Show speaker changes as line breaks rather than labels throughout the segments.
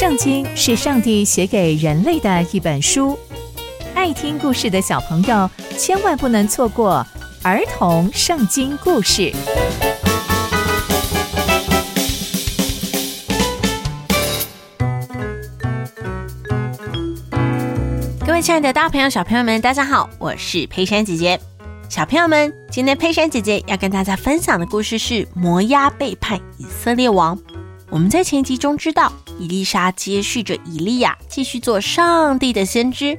圣经是上帝写给人类的一本书，爱听故事的小朋友千万不能错过儿童圣经故事。
各位亲爱的大朋友、小朋友们，大家好，我是佩珊姐姐。小朋友们，今天佩珊姐姐要跟大家分享的故事是摩押背叛以色列王。我们在前集中知道，伊丽莎接续着以利亚继续做上帝的先知。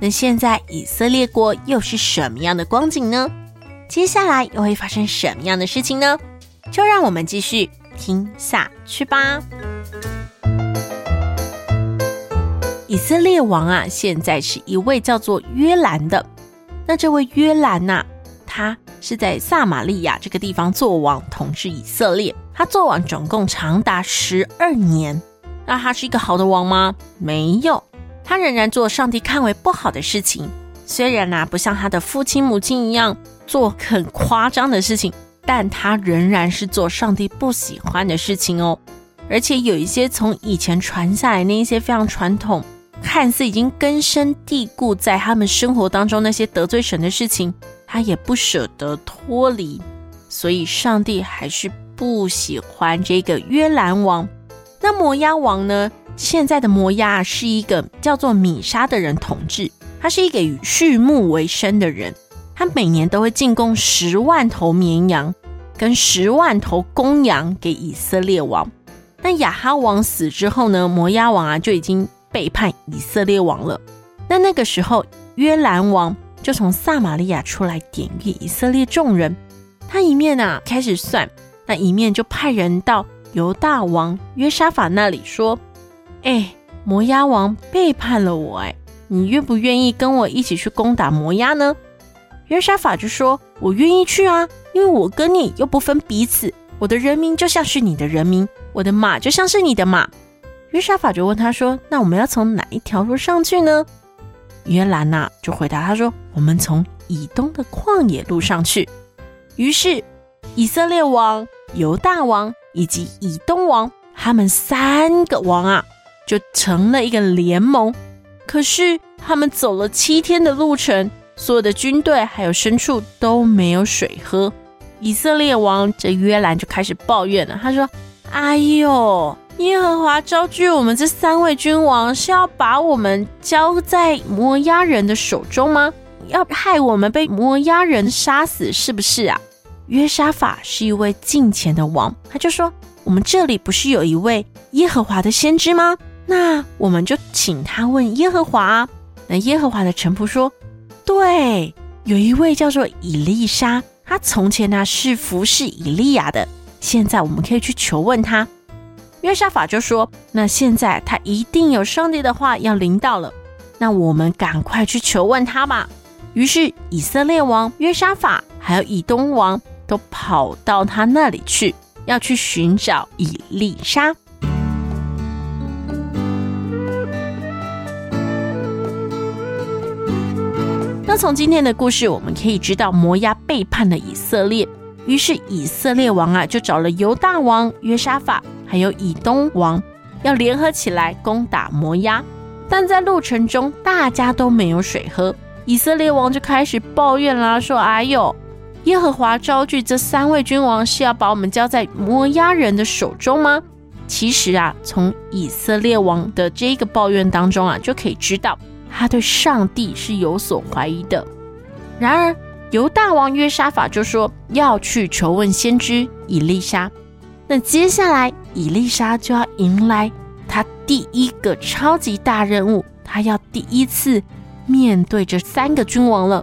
那现在以色列国又是什么样的光景呢？接下来又会发生什么样的事情呢？就让我们继续听下去吧。以色列王啊，现在是一位叫做约兰的。那这位约兰呐、他是在撒玛利亚这个地方做王，统治以色列。他做王总共长达十二年，那他是一个好的王吗？没有，他仍然做上帝看为不好的事情。虽然呢，不像他的父亲母亲一样做很夸张的事情，但他仍然是做上帝不喜欢的事情哦。而且有一些从以前传下来那一些非常传统，看似已经根深蒂固在他们生活当中那些得罪神的事情，他也不舍得脱离。所以上帝还是。不喜欢这个约兰王，那摩押王呢？现在的摩押是一个叫做米沙的人统治，他是一个以畜牧为生的人，他每年都会进贡十万头绵羊跟十万头公羊给以色列王。那亚哈王死之后呢，摩押王啊就已经背叛以色列王了。那那个时候，约兰王就从撒玛利亚出来点狱以色列众人，他一面啊开始算。那一面就派人到犹大王约沙法那里说：“哎，摩押王背叛了我，哎，你愿不愿意跟我一起去攻打摩押呢？”约沙法就说：“我愿意去啊，因为我跟你又不分彼此，我的人民就像是你的人民，我的马就像是你的马。”约沙法就问他说：“那我们要从哪一条路上去呢？”约兰呐就回答他说：“我们从以东的旷野路上去。”于是以色列王。犹大王以及以东王，他们三个王啊，就成了一个联盟。可是他们走了七天的路程，所有的军队还有牲畜都没有水喝。以色列王这约兰就开始抱怨了，他说：“哎呦，耶和华招聚我们这三位君王，是要把我们交在摩押人的手中吗？要害我们被摩押人杀死，是不是啊？”约沙法是一位近前的王，他就说：“我们这里不是有一位耶和华的先知吗？那我们就请他问耶和华。”那耶和华的臣仆说：“对，有一位叫做以利沙，他从前呢是服侍以利亚的，现在我们可以去求问他。”约沙法就说：“那现在他一定有上帝的话要临到了，那我们赶快去求问他吧。”于是以色列王约沙法还有以东王。都跑到他那里去，要去寻找以利沙。那从今天的故事，我们可以知道摩押背叛了以色列，于是以色列王啊，就找了犹大王约沙法，还有以东王，要联合起来攻打摩押。但在路程中，大家都没有水喝，以色列王就开始抱怨啦，说：“哎呦！”耶和华招聚这三位君王，是要把我们交在摩押人的手中吗？其实啊，从以色列王的这个抱怨当中啊，就可以知道他对上帝是有所怀疑的。然而，犹大王约沙法就说要去求问先知以利沙。那接下来，以利沙就要迎来他第一个超级大任务，他要第一次面对这三个君王了。